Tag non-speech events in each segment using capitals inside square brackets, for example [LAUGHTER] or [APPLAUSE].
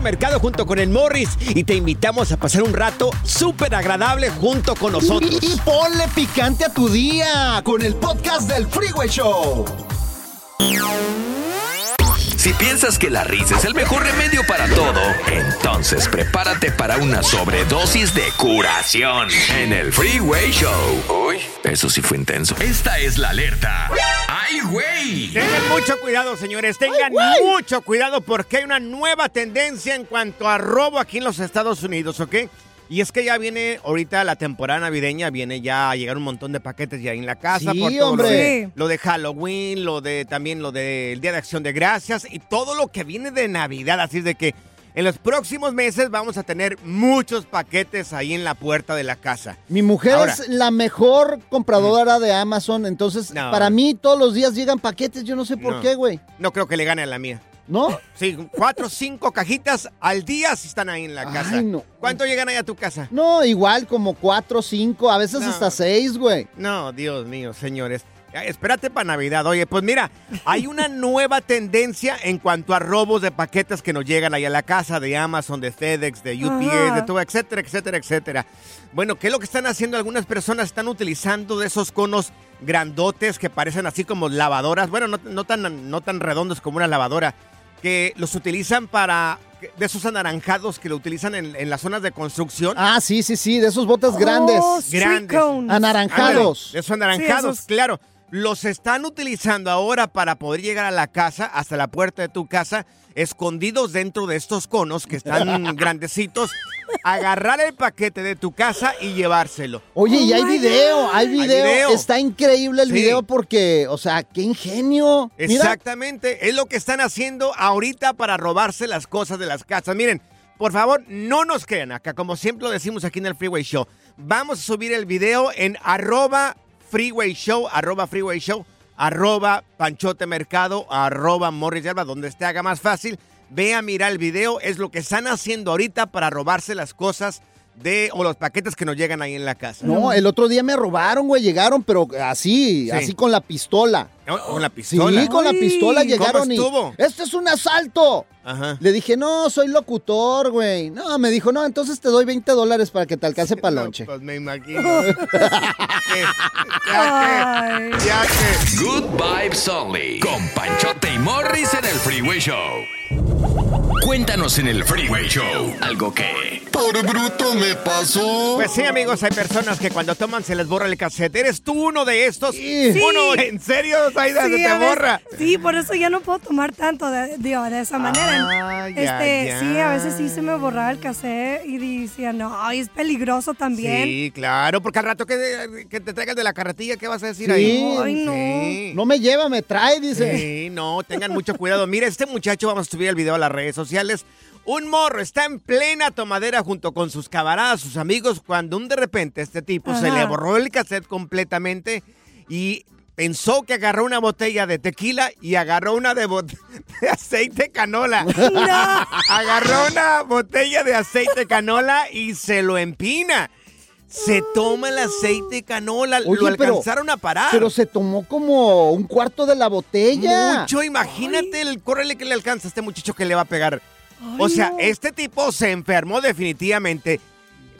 Mercado junto con el Morris y te invitamos a pasar un rato súper agradable junto con nosotros. Y, y ponle picante a tu día con el podcast del Freeway Show. Si piensas que la risa es el mejor remedio para todo, entonces prepárate para una sobredosis de curación en el Freeway Show. Uy, eso sí fue intenso. Esta es la alerta. ¡Ay, güey! Tengan mucho cuidado, señores. Tengan mucho cuidado porque hay una nueva tendencia en cuanto a robo aquí en los Estados Unidos, ¿ok? Y es que ya viene ahorita la temporada navideña, viene ya a llegar un montón de paquetes ya en la casa. Sí, por todo hombre. Lo de, lo de Halloween, lo de también lo del Día de Acción de Gracias y todo lo que viene de Navidad. Así es de que en los próximos meses vamos a tener muchos paquetes ahí en la puerta de la casa. Mi mujer Ahora. es la mejor compradora de Amazon, entonces No. para mí todos los días llegan paquetes, yo no sé por No. qué, güey. No creo que le gane a la mía. ¿No? Sí, cuatro o cinco cajitas al día si están ahí en la casa. Ay, no. ¿Cuánto llegan ahí a tu casa? No, igual como cuatro, cinco, a veces No. hasta seis, güey. No, Dios mío, señores. Espérate para Navidad. Oye, pues mira, hay una nueva tendencia en cuanto a robos de paquetes que nos llegan ahí a la casa, de Amazon, de FedEx, de UPS, Ajá. de todo, etcétera, etcétera, etcétera. Bueno, ¿qué es lo que están haciendo? Algunas personas están utilizando de esos conos grandotes que parecen así como lavadoras. Bueno, no, no tan, no tan redondos como una lavadora, que los utilizan para... De esos anaranjados que lo utilizan en, en las zonas de construcción. Ah, sí, sí, sí, de esos botes grandes. Oh, Grandes. Anaranjados. Ándale, Esos anaranjados, Sí, esos- claro. Los están utilizando ahora para poder llegar a la casa, hasta la puerta de tu casa, escondidos dentro de estos conos que están [LAUGHS] grandecitos, agarrar el paquete de tu casa y llevárselo. Oye, y Oh hay video, hay Hay video. Está increíble el Sí. video porque, o sea, qué ingenio. Mira, Exactamente, es lo que están haciendo ahorita para robarse las cosas de las casas. Miren, por favor, no nos crean acá, como siempre lo decimos aquí en el Freeway Show. Vamos a subir el video en arroba Freeway Show, arroba Freeway Show, arroba Panchote Mercado, arroba Morris Yerba, donde esté haga más fácil. Ve a mirar el video, es lo que están haciendo ahorita para robarse las cosas de, o los paquetes que nos llegan ahí en la casa. no, el otro día me robaron, güey, llegaron, pero así, Sí. así con la pistola. Con la Sí, pistola. con la pistola ¿Cómo llegaron y. estuvo? ¡Esto es un asalto! Ajá. Le dije, no, soy locutor, güey. No, me dijo, no, entonces te doy 20 dólares para que te alcance para No, lonche. pues me imagino. [LAUGHS] Ya que, ya que. Good vibes only. Con Panchote y Morris en el Freeway Show. Cuéntanos en el Freeway Show algo que... Por bruto me pasó. Pues sí, amigos, hay personas que cuando toman se les borra el cassette. ¿Eres tú uno de estos? Uno, ¿en serio, Zaida, se Sí, te a veces- borra? Sí, por eso ya no puedo tomar tanto de, digo, de esa manera. Ah, ya, este, ya. Sí, a veces sí se me borraba el cassette y decía, no, ay, es peligroso también. Sí, claro, porque al rato que, que te traigan de la carretilla, ¿qué vas a decir Sí. ahí? Ay, no. Sí. No me lleva, me trae, dice. Sí, no, tengan mucho cuidado. Mira, este muchacho, vamos a subir el video a las redes sociales. Un morro está en plena tomadera junto con sus camaradas, sus amigos, cuando un de repente este tipo se le borró el cassette completamente y pensó que agarró una botella de tequila y agarró una de, [LAUGHS] de aceite canola. [LAUGHS] Agarró una botella de aceite canola y se lo empina. Se toma el aceite canola, lo pero- alcanzaron a parar. Pero se tomó como un cuarto de la botella. Mucho, imagínate el córrele que le alcanza a este muchacho que le va a pegar. o sea, no. este tipo se enfermó definitivamente.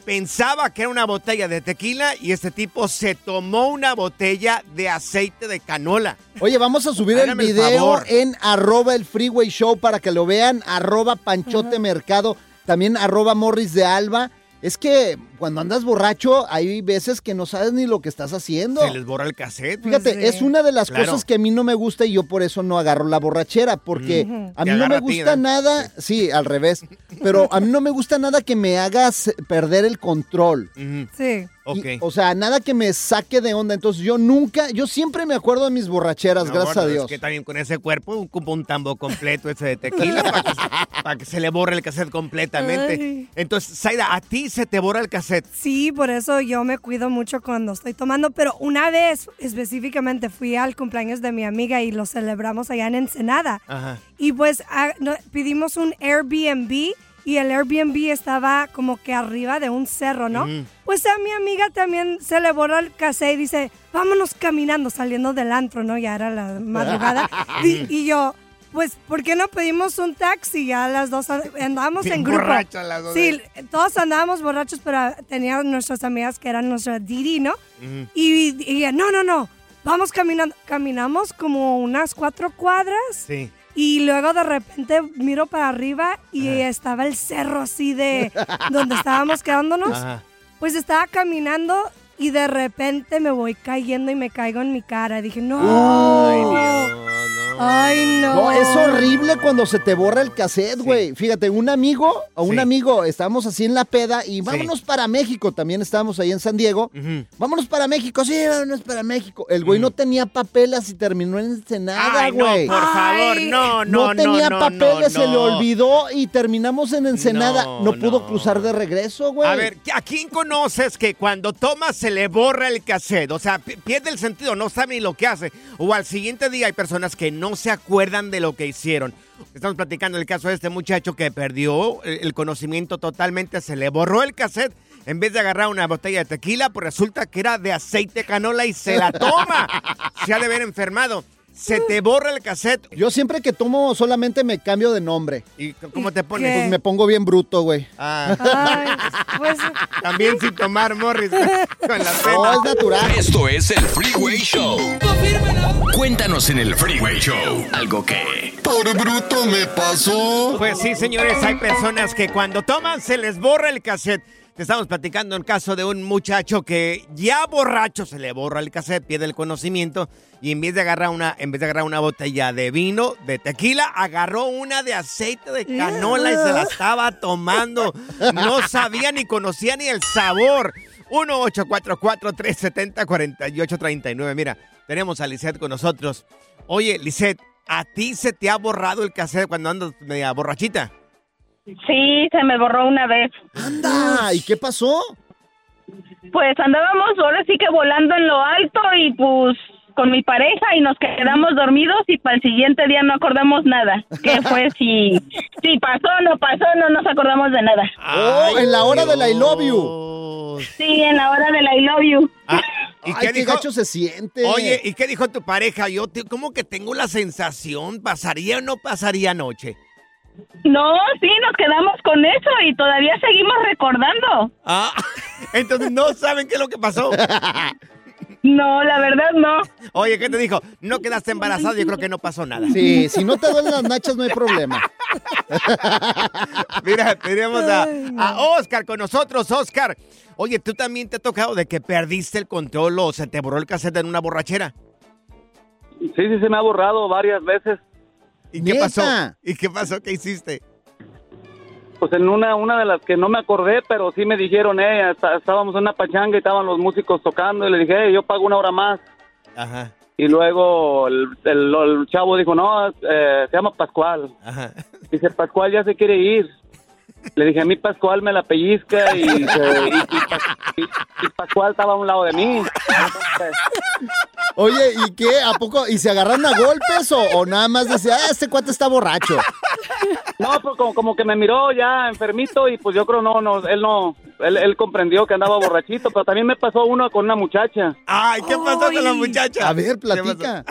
Pensaba que era una botella de tequila y este tipo se tomó una botella de aceite de canola. Oye, vamos a subir el video en arroba el freeway show para que lo vean, arroba panchote mercado, también arroba morris de alba. Es que cuando andas borracho hay veces que no sabes ni lo que estás haciendo. Se les borra el cassette. Fíjate, Pues sí. es una de las Claro. cosas que a mí no me gusta y yo por eso no agarro la borrachera, porque a mí no me gusta nada, sí, al revés, pero a mí no me gusta nada que me hagas perder el control. Sí. Ok. Y, o sea, nada que me saque de onda. Entonces yo nunca, yo siempre me acuerdo de mis borracheras, No, gracias no, a Dios. Es que también con ese cuerpo ocupa un tambo completo ese de tequila [LAUGHS] para que, se- para que se le borre el cassette completamente. Ay. Entonces, Zaida, a ti se te borra el cassette. Sí, por eso yo me cuido mucho cuando estoy tomando, pero una vez específicamente fui al cumpleaños de mi amiga y lo celebramos allá en Ensenada. Ajá. Y pues ah, no- pedimos un Airbnb y el Airbnb estaba como que arriba de un cerro, ¿no? Ujú. Pues a mi amiga también se le borró el cassette y dice, vámonos caminando, saliendo del antro, ¿no? Ya era la madrugada. [LAUGHS] y, y yo, pues, ¿por qué no pedimos un taxi? Ya las dos andábamos Bien en grupo. las dos, Sí, todos andábamos borrachos, pero teníamos nuestras amigas que eran nuestra Didi, ¿no? Y, y ella, no, no, no, vamos caminando. Caminamos como unas cuatro cuadras. Sí. Y luego de repente miro para arriba y estaba el cerro así de [LAUGHS] donde estábamos quedándonos. Ajá. Pues estaba caminando y de repente me voy cayendo y me caigo en mi cara. Dije, no. Ay, Dios, no. Ay, no. No, es horrible cuando se te borra el cassette, güey. Fíjate, un amigo, o un Sí. amigo, estábamos así en la peda y vámonos para México. También estábamos ahí en San Diego. Vámonos para México, sí, vámonos para México. El güey no tenía papeles y terminó en Ensenada, no, güey. por favor, Ay. no, no, No, tenía no, papeles, no, se le no. olvidó y terminamos en Ensenada. No, No, pudo no. cruzar de regreso, güey. A ver, ¿a quién conoces que cuando toma se le borra el cassette? O sea, pi- pierde el sentido, no sabe ni lo que hace. O al siguiente día hay personas que no se acuerdan de lo que hicieron. Estamos platicando el caso de este muchacho que perdió el el conocimiento totalmente, se le borró el cassette. En vez de agarrar una botella de tequila, pues resulta que era de aceite canola y se la toma. Se ha de ver enfermado. Se te borra el cassette. Yo siempre que tomo solamente me cambio de nombre. ¿Y cómo te ¿Qué? pones? Pues me pongo bien bruto, güey. Ah, Ay, pues, también sin tomar Morris [LAUGHS] con la No, es natural. Esto es el Freeway Show. Cuéntanos en el Freeway Show algo que... Por bruto me pasó. Pues sí, señores, hay personas que cuando toman se les borra el cassette. Te estamos platicando el caso de un muchacho que ya borracho se le borra el cassette, pierde el conocimiento y en vez de agarrar una, en vez de agarrar una botella de vino, de tequila, agarró una de aceite de canola y se la estaba tomando. No sabía ni conocía ni el sabor. 1-844-370-4839. Mira, tenemos a Lisette con nosotros. Oye, Lisette, ¿a ti se te ha borrado el cassette cuando andas media borrachita? Sí, se me borró una vez. Anda, ¿y qué pasó? Pues andábamos ahora sí que volando en lo alto y pues con mi pareja y nos quedamos dormidos y para el siguiente día no acordamos nada. ¿Qué fue? [LAUGHS] Si, si pasó o no pasó, no nos acordamos de nada. Oh, en la hora del I love you. Sí, en la hora del I love you. Ah, ¿Y Ay, qué qué dijo? gacho se siente. Oye, ¿y qué dijo tu pareja? Yo te- como que tengo la sensación, ¿pasaría o no pasaría anoche? No, sí, nos quedamos con eso y todavía seguimos recordando. Ah, [LAUGHS] entonces no saben qué es lo que pasó. [LAUGHS] No, la verdad no. [LAUGHS] Oye, ¿qué te dijo? No quedaste embarazada, yo creo que no pasó nada. Sí, si no te duelen las nachas no hay problema. [LAUGHS] Mira, tenemos a, a Oscar con nosotros, Oscar. Oye, ¿tú también te ha tocado de que perdiste el control o se te borró el cassette en una borrachera? Sí, sí, se me ha borrado varias veces. ¿Y qué pasó? ¿Y qué pasó? ¿Qué hiciste? Pues en una, una de las que no me acordé, pero sí me dijeron, eh, está- estábamos en una pachanga y estaban los músicos tocando y le dije, eh, yo pago una hora más. Ajá, Y luego el, el- el chavo dijo, no, eh, se llama Pascual. ajá. Dice, Pascual ya se quiere ir. Le dije, a mí Pascual me la pellizca y, se- y- y Pas- y- y Pascual estaba a un lado de mí. Oye, ¿y qué? ¿A poco? ¿Y se agarraron a golpes o, o nada más decía, ah, este cuate está borracho? No, pues como, como que me miró ya enfermito y pues yo creo no, no, él no, él, él comprendió que andaba borrachito, pero también me pasó uno con una muchacha. Ay, ¿qué pasó con la muchacha? A ver, platica.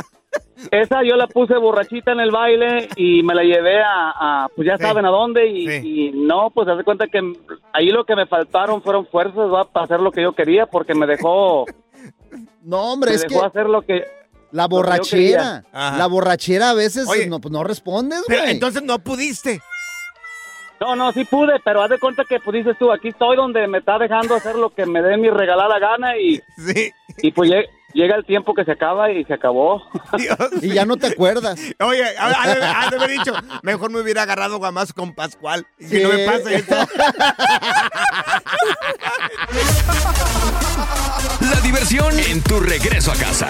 Esa yo la puse borrachita en el baile y me la llevé a, a, pues ya Sí. saben a dónde y, y no, pues hace cuenta que ahí lo que me faltaron fueron fuerzas ¿va? para hacer lo que yo quería porque me dejó, No, hombre, me es que dejó hacer lo que... la borrachera, la borrachera a veces Oye, no, pues no respondes, güey. entonces no pudiste. No, no, sí pude, pero haz de cuenta que pues dices tú, aquí estoy donde me está dejando hacer lo que me dé mi regalada gana y, Sí. y pues lle- llega el tiempo que se acaba y se acabó. [LAUGHS] Dios. Y ya no te acuerdas. Oye, ha ha de haber dicho, mejor me hubiera agarrado guamás con Pascual. Y que no me pase esto. [LAUGHS] La diversión en tu regreso a casa.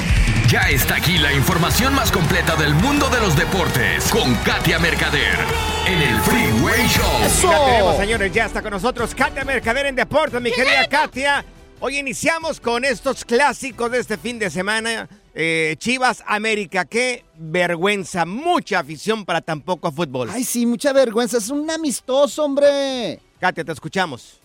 Ya está aquí la información más completa del mundo de los deportes con Katia Mercader en el Freeway Show. Ya tenemos, señores, ya está con nosotros Katia Mercader en Deportes, mi querida Katia. Hoy iniciamos con estos clásicos de este fin de semana. Eh, Chivas América, qué vergüenza, mucha afición para tan poco fútbol. Ay, sí, mucha vergüenza. Es un amistoso, hombre. Katia, te escuchamos.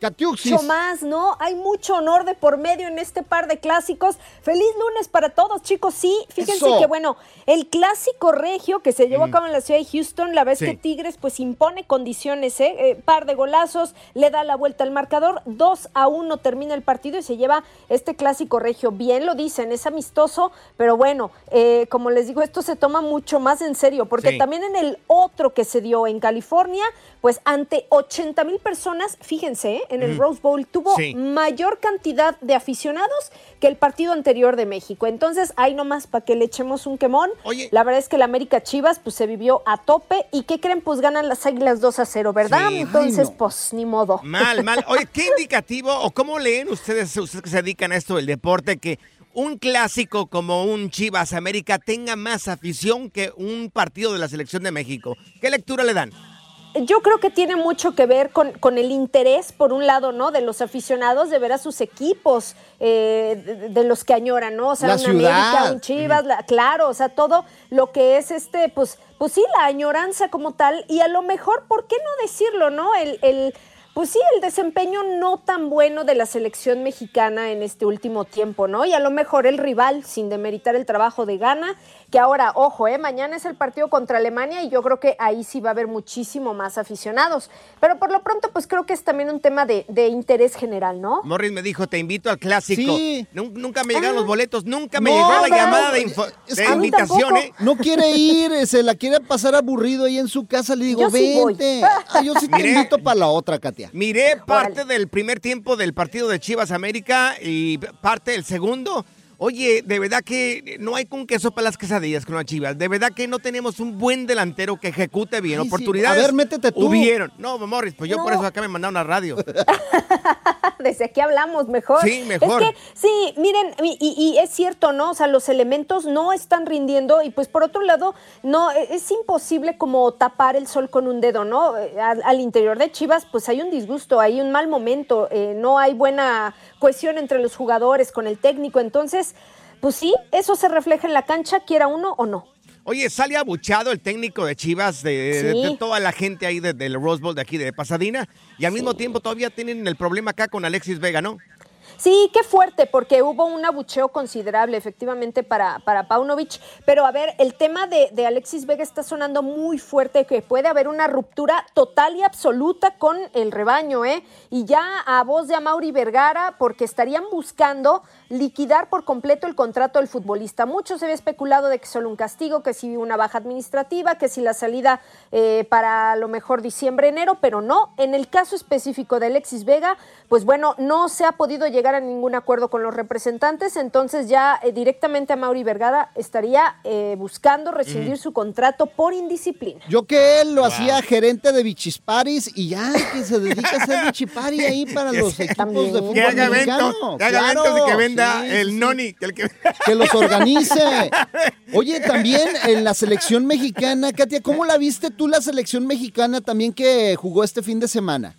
Catiuxis. Mucho más, ¿no? Hay mucho honor de por medio en este par de clásicos. Feliz lunes para todos, chicos. Sí, fíjense Eso. que, bueno, el clásico regio que se llevó a cabo en la ciudad de Houston, la vez Sí. que Tigres, pues impone condiciones, ¿eh? Eh, Par de golazos, le da la vuelta al marcador. 2 a 1 termina el partido y se lleva este clásico regio. Bien lo dicen, es amistoso, pero bueno, eh, como les digo, esto se toma mucho más en serio, porque Sí. también en el otro que se dio en California, pues ante 80 mil personas, fíjense, ¿eh? En el Mm. Rose Bowl tuvo Sí. mayor cantidad de aficionados que el partido anterior de México. Entonces, ahí nomás para que le echemos un quemón. La verdad es que la América Chivas pues se vivió a tope y ¿qué creen? Pues ganan las Águilas 2 a 0, ¿verdad? Sí. Entonces, no. pues ni modo. Mal, mal. [LAUGHS] Oye, ¿qué indicativo o cómo leen ustedes, ustedes que se dedican a esto del deporte, que un clásico como un Chivas América tenga más afición que un partido de la selección de México? ¿Qué lectura le dan? Yo creo que tiene mucho que ver con, con el interés, por un lado, ¿no? De los aficionados de ver a sus equipos, eh, de, de los que añoran, ¿no? O sea, La un ciudad. América, un Chivas, la- claro, o sea, todo lo que es este, pues, pues sí, la añoranza como tal, y a lo mejor, ¿por qué no decirlo, no? El, el, pues sí, el desempeño no tan bueno de la selección mexicana en este último tiempo, ¿no? Y a lo mejor el rival, sin demeritar el trabajo de Gana, que ahora, ojo, ¿eh? mañana es el partido contra Alemania y yo creo que ahí sí va a haber muchísimo más aficionados. Pero por lo pronto, pues creo que es también un tema de, de interés general, ¿no? Morris me dijo, te invito al clásico. Sí. Nun- Nunca me llegaron Ah. los boletos, nunca me No, llegó la llamada de, info- Es de que- invitación, ¿eh? No quiere ir, eh, se la quiere pasar aburrido ahí en su casa. Le digo, Yo sí voy. vente. Ah, yo sí te Miré. invito para la otra, Katia. Miré parte del primer tiempo del partido de Chivas América y parte del segundo. Oye, de verdad que no hay con queso para las quesadillas con las Chivas. De verdad que no tenemos un buen delantero que ejecute bien. Ay, sí. Oportunidades. A ver, métete tú. Hubieron. No, Morris, pues yo por eso acá me mandaron a radio. [LAUGHS] [LAUGHS] Desde aquí hablamos mejor. Sí, mejor. Es que, sí, miren, y, es cierto, ¿no? O sea, los elementos no están rindiendo y pues por otro lado, no, e- es imposible como tapar el sol con un dedo, ¿no? Eh, Al, al interior de Chivas, pues hay un disgusto, hay un mal momento, eh, no hay buena cohesión entre los jugadores con el técnico. Entonces, pues sí, eso se refleja en la cancha, quiera uno o no. Oye, sale abuchado el técnico de Chivas, de, de- Sí. de toda la gente ahí de- del Rose Bowl de aquí de Pasadena, y al mismo tiempo todavía tienen el problema acá con Alexis Vega, ¿no? Sí, qué fuerte, porque hubo un abucheo considerable, efectivamente, para, para Paunovic. Pero a ver, el tema de, Alexis Vega está sonando muy fuerte, que puede haber una ruptura total y absoluta con el rebaño, ¿eh? Y ya a voz de Amauri Vergara, porque estarían buscando liquidar por completo el contrato del futbolista. Mucho se había especulado de que solo un castigo, que si una baja administrativa, que si la salida eh, para a lo mejor diciembre, enero, pero no. En el caso específico de Alexis Vega, pues bueno, no se ha podido llegar a ningún acuerdo con los representantes, entonces ya eh, directamente a Mauri Vergara estaría eh, buscando rescindir Mm. su contrato por indisciplina. Yo que él lo hacía gerente de Bichisparis y ya que se dedica a hacer [LAUGHS] Bichipari ahí para los equipos de fútbol Que haga mexicano. eventos, que haga eventos y que venda sí, el sí, noni. que el que- Que los organice. [LAUGHS] Oye, también en la selección mexicana, Katia, ¿cómo la viste tú la selección mexicana también que jugó este fin de semana?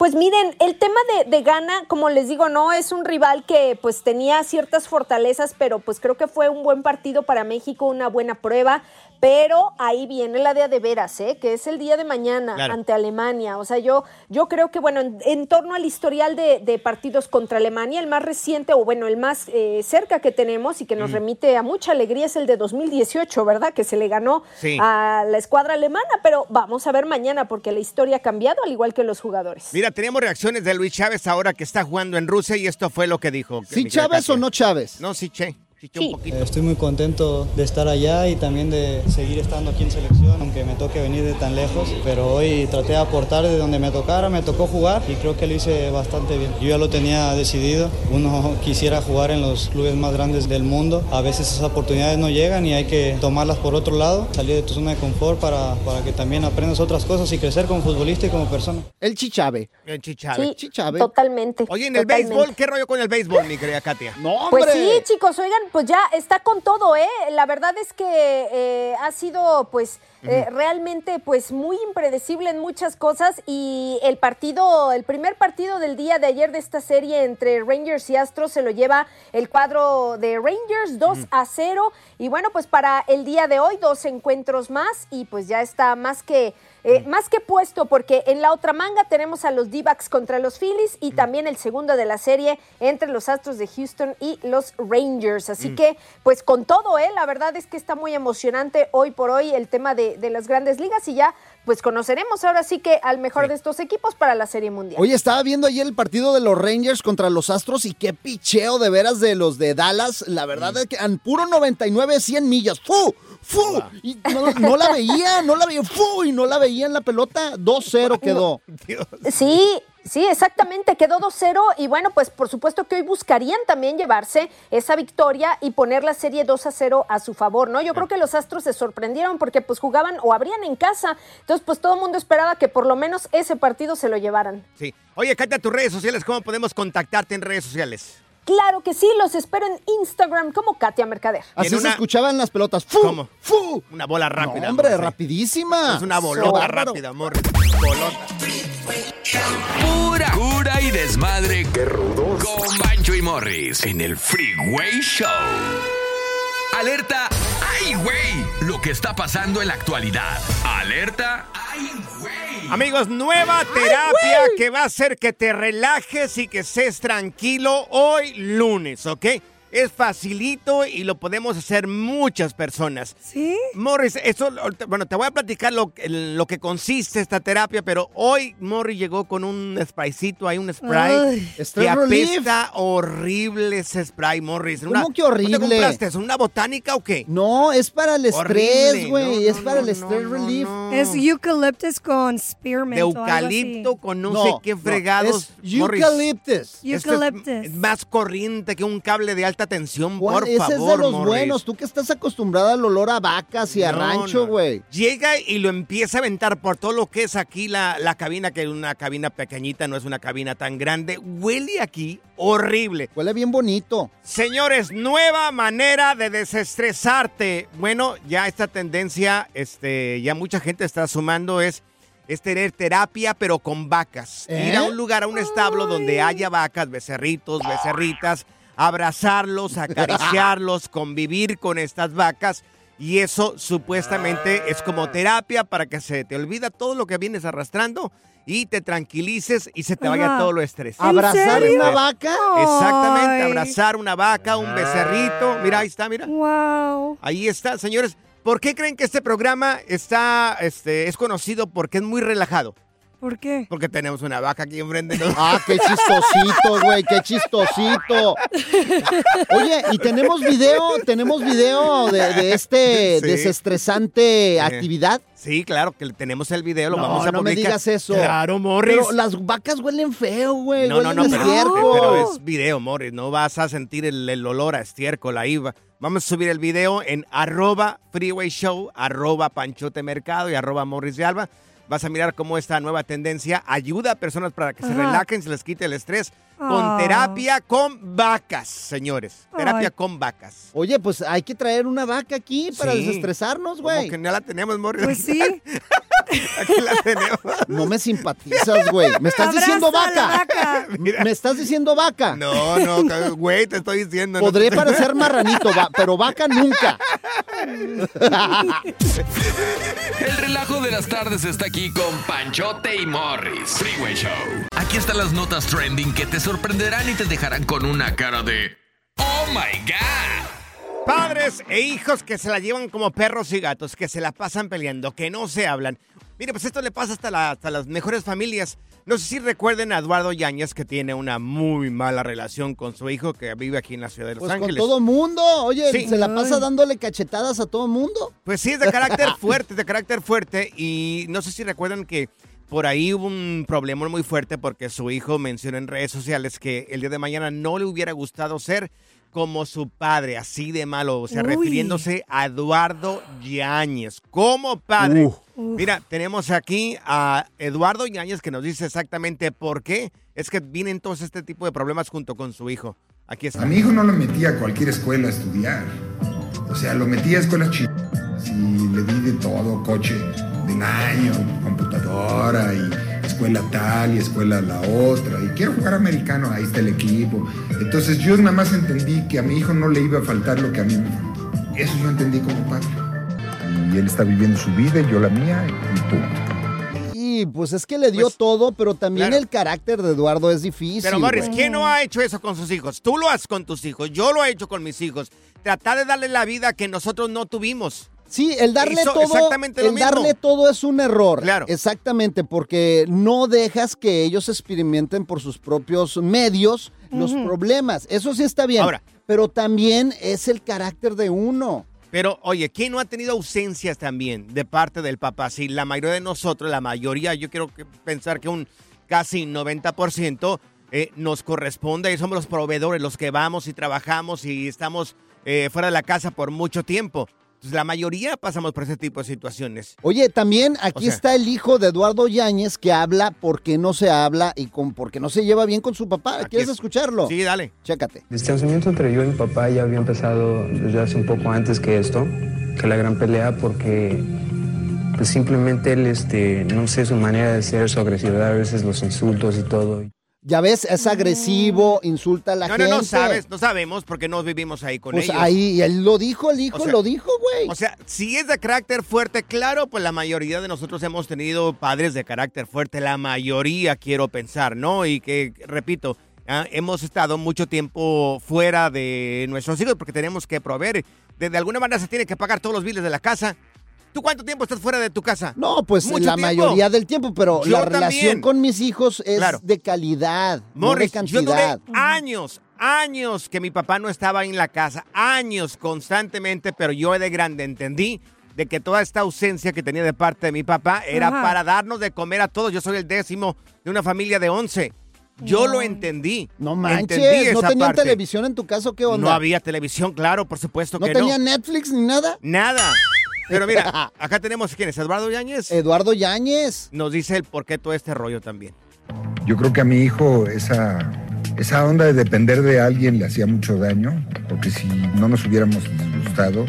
Pues miren, el tema de, de Ghana, como les digo, no es un rival que pues tenía ciertas fortalezas, pero pues creo que fue un buen partido para México, una buena prueba. Pero ahí viene la de de veras, ¿eh? que es el día de mañana Claro. ante Alemania. O sea, yo, yo creo que, bueno, en, en torno al historial de, de partidos contra Alemania, el más reciente, o bueno, el más eh, cerca que tenemos y que nos Mm. remite a mucha alegría es el de 2018, ¿verdad? Que se le ganó Sí. a la escuadra alemana. Pero vamos a ver mañana, porque la historia ha cambiado, al igual que los jugadores. Mira, tenemos reacciones de Luis Chávez ahora que está jugando en Rusia y esto fue lo que dijo. ¿Sí Chávez o no Chávez? No, sí, Che. Sí. Eh, Estoy muy contento de estar allá y también de seguir estando aquí en selección, aunque me toque venir de tan lejos. Pero hoy traté de aportar de donde me tocara, me tocó jugar y creo que lo hice bastante bien. Yo ya lo tenía decidido. Uno quisiera jugar en los clubes más grandes del mundo. A veces esas oportunidades no llegan y hay que tomarlas por otro lado, salir de tu zona de confort para, para que también aprendas otras cosas y crecer como futbolista y como persona. El Chichave. El Chichave. Sí, Chichave. totalmente. Oye, en el totalmente. béisbol, ¿qué rollo con el béisbol, mi querida Katia? No, Pues sí, chicos, oigan, pues ya está con todo, ¿eh? La verdad es que eh, ha sido, pues, eh, realmente, pues, muy impredecible en muchas cosas y el partido, el primer partido del día de ayer de esta serie entre Rangers y Astros se lo lleva el cuadro de Rangers 2 a 0 y bueno, pues para el día de hoy dos encuentros más y pues ya está más que eh, más que puesto, porque en la otra manga tenemos a los D-backs contra los Phillies y también el segundo de la serie entre los Astros de Houston y los Rangers. Así Mm. que, pues con todo, ¿eh? la verdad es que está muy emocionante hoy por hoy el tema de, de las grandes ligas y ya, pues conoceremos ahora sí que al mejor de estos equipos para la Serie Mundial. Oye, estaba viendo ayer el partido de los Rangers contra los Astros y qué picheo de veras de los de Dallas. La verdad es que en puro 99, 100 millas. ¡Fu! ¡Fu! Y no, no la veía, no la veía. ¡Fu! Y no la veía en la pelota. 2-0 quedó. Sí, Sí, exactamente, quedó 2-0 y bueno, pues por supuesto que hoy buscarían también llevarse esa victoria y poner la serie 2-0 a su favor, ¿no? Yo creo que los Astros se sorprendieron porque pues jugaban o abrían en casa, entonces pues todo el mundo esperaba que por lo menos ese partido se lo llevaran. Sí. Oye, Katia, tus redes sociales, ¿cómo podemos contactarte en redes sociales? Claro que sí, los espero en Instagram como Katia Mercader. Así En se una- escuchaban las pelotas. ¡Fu! ¿Cómo? ¡Fu! Una bola rápida. No, hombre, amor, rapidísima. Es una bolota Bárbaro. rápida, amor. Bolota. Y desmadre. ¡Qué rudos! Con Bancho y Morris en el Freeway Show. Alerta. ¡Ay, güey! Lo que está pasando en la actualidad. Alerta. ¡Ay, güey! Amigos, nueva terapia que va a hacer que te relajes y que estés tranquilo hoy lunes, ¿ok? Es facilito y lo podemos hacer muchas personas. ¿Sí? Morris, eso, bueno, te voy a platicar lo, lo que consiste esta terapia, pero hoy Morris llegó con un spraycito, hay un spray Ay. que relief. apesta horrible ese spray, Morris. ¿Cómo Una- que horrible? ¿No te compraste eso? ¿Una botánica o qué? No, es para el Horrible. estrés, güey. No, es no, para el no, estrés no, relief. Es eucalyptus con spearmint. de o algo así. eucalipto con no, No, sé qué no, fregados. es Morris. eucaliptus. Esto es Eucaliptus. más corriente que un cable de alta ¿Cuál? por Ese favor, es de los Morris. buenos. Tú que estás acostumbrada al olor a vacas y a No, rancho, no. güey. Llega y lo empieza a aventar por todo lo que es aquí la, la cabina, que es una cabina pequeñita, no es una cabina tan grande. Huele aquí horrible. Huele bien bonito. Señores, nueva manera de desestresarte. Bueno, ya esta tendencia, este, ya mucha gente está sumando es, es tener terapia, pero con vacas. ¿Eh? Ir a un lugar, a un establo donde haya vacas, becerritos, becerritas, abrazarlos, [LAUGHS] acariciarlos, convivir con estas vacas. Y eso supuestamente es como terapia para que se te olvida todo lo que vienes arrastrando y te tranquilices y se te vaya Ajá. todo lo estrés. ¿Abrazar una vaca? Exactamente, Ay. abrazar una vaca, un becerrito. Mira, ahí está, mira. Wow. Ahí está, señores. ¿Por qué creen que este programa está, este, es conocido? Porque es muy relajado. ¿Por qué? Porque tenemos una vaca aquí enfrente. ¿no? Ah, qué chistosito, güey, qué chistosito. Oye, y tenemos video, tenemos video de, de este [LAUGHS] Sí. desestresante Eh, actividad. Sí, claro, que tenemos el video, lo no, vamos a no me publicar. digas eso. Claro, Morris. Pero las vacas huelen feo, güey. No, no, huelen no, a pero, estiércol. pero es video, Morris. No vas a sentir el, el olor a estiércol ahí. va. Vamos a subir el video en arroba freeway show, arroba panchote mercado y arroba morris de alba. Vas a mirar cómo esta nueva tendencia ayuda a personas para que se relajen, se les quite el estrés. Con Ah. terapia con vacas, señores. Terapia Ay. con vacas. Oye, pues hay que traer una vaca aquí para Sí. desestresarnos, güey. Como que no la tenemos, Morris. Pues sí. [LAUGHS] Aquí la tenemos. No me simpatizas, güey. ¿Me estás diciendo Abraza vaca? vaca. [LAUGHS] ¿Me estás diciendo vaca? No, no, güey, te estoy diciendo. no Podré te- parecer marranito, va- pero vaca nunca. [LAUGHS] El relajo de las tardes está aquí con Panchote y Morris. Freeway Show. Aquí están las notas trending que te sorprenderán y te dejarán con una cara de ¡Oh my God! Padres e hijos que se la llevan como perros y gatos, que se la pasan peleando, que no se hablan. Mire, pues esto le pasa hasta, la- hasta las mejores familias. No sé si recuerden a Eduardo Yáñez, que tiene una muy mala relación con su hijo que vive aquí en la ciudad de Los Pues con Ángeles. todo mundo. Oye, Sí. se la pasa dándole cachetadas a todo mundo. Pues sí, es de carácter [LAUGHS] fuerte, de carácter fuerte. Y no sé si recuerdan que por ahí hubo un problema muy fuerte porque su hijo mencionó en redes sociales que el día de mañana no le hubiera gustado ser como su padre, así de malo, o sea, Uy. refiriéndose a Eduardo Yáñez como padre. Uf. Mira, tenemos aquí a Eduardo Yáñez que nos dice exactamente por qué es que vienen todos este tipo de problemas junto con su hijo. Aquí está. A mi hijo no lo metí a cualquier escuela a estudiar. O sea, lo metí a escuelas chidas y le di de todo, coche del año, computadora y escuela tal y escuela la otra. Y quiero jugar americano, ahí está el equipo. Entonces yo nada más entendí que a mi hijo no le iba a faltar lo que a mí me faltó. Eso yo entendí como padre. Y él está viviendo su vida y yo la mía y punto. Y pues es que le dio todo, pero también claro. el carácter de Eduardo es difícil. Pero Morris. ¿quién no ha hecho eso con sus hijos? Tú lo haces con tus hijos, yo lo he hecho con mis hijos. Tratar de darle la vida que nosotros no tuvimos. Sí, el darle Hizo todo, exactamente lo el mismo. darle todo es un error. Claro. Exactamente, porque no dejas que ellos experimenten por sus propios medios los problemas. Eso sí está bien. Ahora. pero también es el carácter de uno. Pero, oye, ¿quién no ha tenido ausencias también de parte del papá? Sí, la mayoría de nosotros, la mayoría, yo quiero que- pensar que un casi 90%, eh, nos corresponde y somos los proveedores, los que vamos y trabajamos y estamos eh, fuera de la casa por mucho tiempo. Entonces, la mayoría pasamos por ese tipo de situaciones. Oye, también aquí sea- está el hijo de Eduardo Yáñez que habla porque no se habla y con porque no se lleva bien con su papá. ¿Quieres es. escucharlo? Sí, dale. Chécate. El distanciamiento entre yo y mi papá ya había empezado desde hace un poco antes que esto, que la gran pelea, porque pues simplemente él, este, no sé, su manera de ser, su agresividad, a veces los insultos y todo. Ya ves, es agresivo, insulta a la No, gente. no, no sabes, no sabemos porque no vivimos ahí con Pues ellos. ahí, él lo dijo, el hijo O sea, lo dijo, güey. O sea, si es de carácter fuerte, claro, pues la mayoría de nosotros hemos tenido padres de carácter fuerte, la mayoría quiero pensar, ¿no? Y que, repito, ah, hemos estado mucho tiempo fuera de nuestros hijos porque tenemos que proveer. De, de alguna manera se tiene que pagar todos los biles de la casa. ¿Tú cuánto tiempo estás fuera de tu casa? No, pues ¿Mucho la tiempo? mayoría del tiempo, pero Yo la relación con mis hijos es Claro. de calidad, Morris, no de yo duré cantidad. años, años que mi papá no estaba en la casa, años constantemente, pero yo de grande entendí de que toda esta ausencia que tenía de parte de mi papá era Ajá. para darnos de comer a todos. Yo soy el décimo de una familia de 11. Yo lo entendí. No Entendí manches, ¿no tenían parte. televisión en tu caso? ¿Qué onda? No había televisión, claro, por supuesto ¿No que tenían no. Netflix ni nada? Nada. Pero mira, [LAUGHS] acá tenemos quién es, Eduardo Yáñez. Eduardo Yáñez. Nos dice el por qué todo este rollo también. Yo creo que a mi hijo esa, esa onda de depender de alguien le hacía mucho daño, porque si no nos hubiéramos disgustado,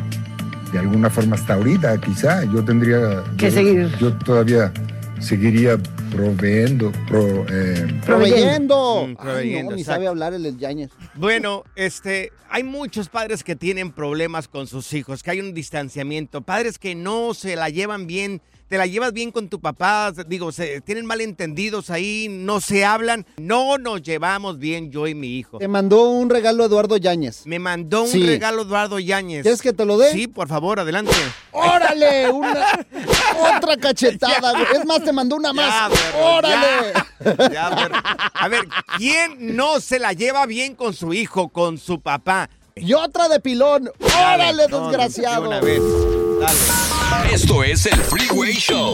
de alguna forma hasta ahorita quizá, yo tendría... Que yo, seguir. Yo todavía seguiría proveyendo, pro, eh, Proveyendo. Mm, Ay, no, ni sabe hablar el Yáñez. Bueno, este, hay muchos padres que tienen problemas con sus hijos, que hay un distanciamiento, padres que no se la llevan bien, te la llevas bien con tu papá, digo, se tienen malentendidos ahí, no se hablan, no nos llevamos bien yo y mi hijo. Te mandó un regalo Eduardo Yáñez. Me mandó un Sí. regalo Eduardo Yáñez. ¿Quieres que te lo dé? Sí, por favor, adelante. ¡Órale! Una, [LAUGHS] otra cachetada, güey. Es más, te mandó una más. Ya, ¡Órale! Ya, a, ver, a ver, ¿quién no se la lleva bien con su hijo, con su papá? Y otra de pilón. ¡Órale, desgraciado! una vez. Dale. Esto es el Freeway Show.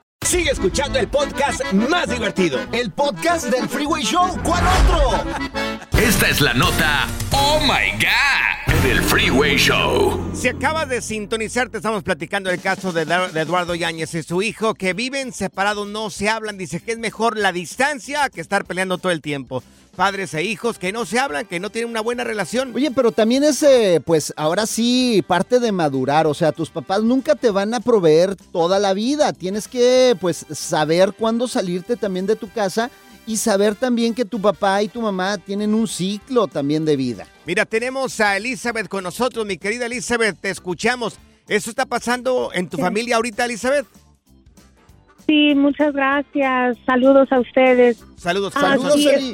Sigue escuchando el podcast más divertido. El podcast del Freeway Show. ¿Cuál otro? Esta es la nota Oh My God del Freeway Show. Si acabas de sintonizar, te estamos platicando el caso de, de Eduardo Yáñez y su hijo que viven separados, no se hablan. Dice que es mejor la distancia que estar peleando todo el tiempo. Padres e hijos que no se hablan, que no tienen una buena relación. Oye, pero también es, eh, pues ahora sí, parte de madurar. O sea, tus papás nunca te van a proveer toda la vida. Tienes que, pues, saber cuándo salirte también de tu casa y saber también que tu papá y tu mamá tienen un ciclo también de vida. Mira, tenemos a Elizabeth con nosotros, mi querida Elizabeth, te escuchamos. ¿Eso está pasando en tu familia ahorita, Elizabeth? Sí, muchas gracias. Saludos a ustedes. Saludos, Ah, saludos. sí,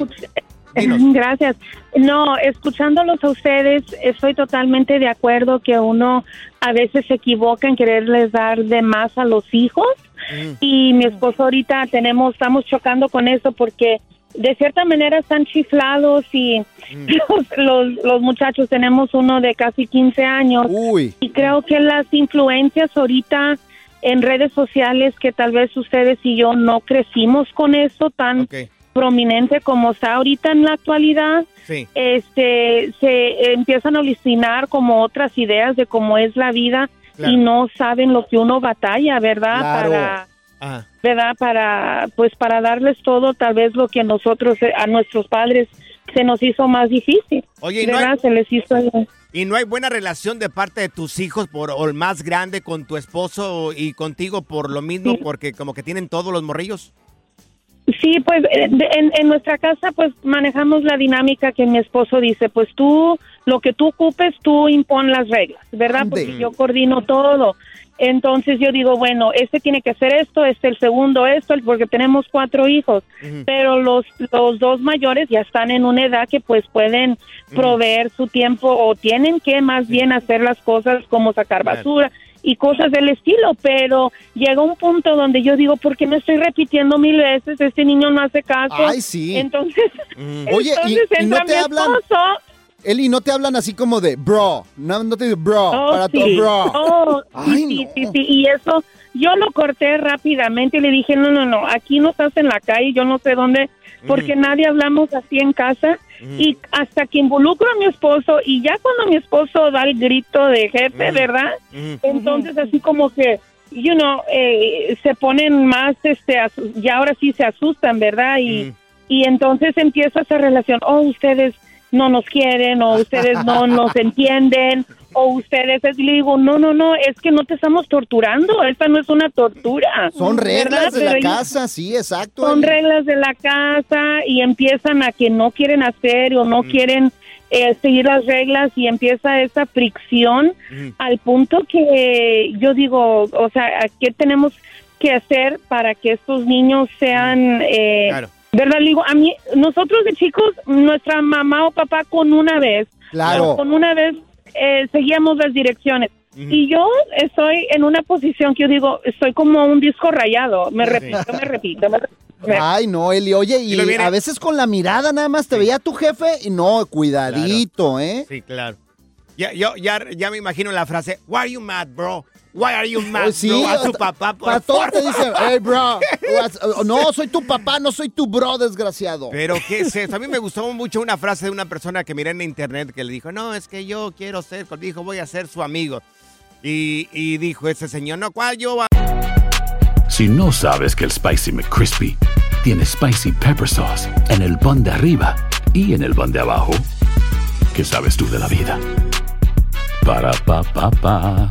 [LAUGHS] Gracias. No, escuchándolos a ustedes, estoy totalmente de acuerdo que uno a veces se equivoca en quererles dar de más a los hijos. Y mi esposo ahorita tenemos, estamos chocando con eso porque de cierta manera están chiflados y [LAUGHS] los, los, los muchachos tenemos uno de casi 15 años. Y creo que las influencias ahorita en redes sociales que tal vez ustedes y yo no crecimos con eso tan prominente como está ahorita en la actualidad. Sí. Este, se empiezan a alucinar como otras ideas de cómo es la vida Claro. y no saben lo que uno batalla, ¿verdad? Claro. Para Ajá. ¿verdad? Para, pues para darles todo, tal vez lo que nosotros, eh, a nuestros padres, se nos hizo más difícil. Oye, ¿y no ¿verdad? hay- Se les hizo... ¿Y no hay buena relación de parte de tus hijos por o el más grande con tu esposo y contigo por lo mismo, porque como que tienen todos los morrillos? Sí, pues eh, en, en nuestra casa pues manejamos la dinámica que mi esposo dice, pues tú, lo que tú ocupes, tú impon las reglas, ¿verdad? Porque yo coordino todo. Entonces yo digo, bueno, este tiene que hacer esto, este el segundo esto, porque tenemos cuatro hijos, pero los, los dos mayores ya están en una edad que pues pueden proveer su tiempo o tienen que más bien hacer las cosas como sacar basura y cosas del estilo, pero llega un punto donde yo digo, ¿por qué me estoy repitiendo mil veces? Este niño no hace caso. Ay, sí. Entonces, [LAUGHS] Oye, y, entonces y no entra te mi hablan. esposo. Eli, no te hablan así como de bro. No, no te dicen bro. Oh, para sí. tu bro. Oh, sí, sí, sí, sí, Y eso, yo lo corté rápidamente y le dije, no, no, no, aquí no estás en la calle, yo no sé dónde, porque nadie hablamos así en casa. Y hasta que involucro a mi esposo, y ya cuando mi esposo da el grito de jefe, ¿verdad? Entonces así como que, you know, eh, se ponen más, este, ya ahora sí se asustan, ¿verdad? Y, y entonces empieza esa relación, oh, ustedes no nos quieren, o ustedes no [LAUGHS] nos entienden, o ustedes, es- le digo, no, no, no, es que no te estamos torturando, esta no es una tortura. Son reglas ¿verdad? de la Pero ellos- casa, sí, exacto. son reglas de la casa y empiezan a que no quieren hacer o no quieren eh, seguir las reglas y empieza esa fricción al punto que yo digo, o sea, ¿qué tenemos que hacer para que estos niños sean... eh, ¿Verdad? Le digo, a mí, nosotros de chicos, nuestra mamá o papá con una vez, Claro. con una vez eh, seguíamos las direcciones. Y yo estoy en una posición que yo digo, estoy como un disco rayado. Me repito, me repito, me repito. Ay, no, Eli, oye, y, a veces con la mirada nada más te veía tu jefe y no, cuidadito, ¿eh? Sí, claro. Ya, yo ya, ya me imagino la frase, Why are you mad, bro? Why are you mad, Pues sí, bro? A hasta- papá, por Para todo favor. te dicen, hey, bro. [LAUGHS] No, soy tu papá, no soy tu bro, desgraciado. Pero qué es eso. A mí me gustó mucho una frase de una persona que miré en internet que le dijo, no, es que yo quiero ser, dijo, voy a ser su amigo. Y, y dijo ese señor, no, ¿cuál yo? Si no sabes que el Spicy McCrispy tiene Spicy Pepper Sauce en el pan de arriba y en el pan de abajo, ¿qué sabes tú de la vida? Para, pa, pa, pa.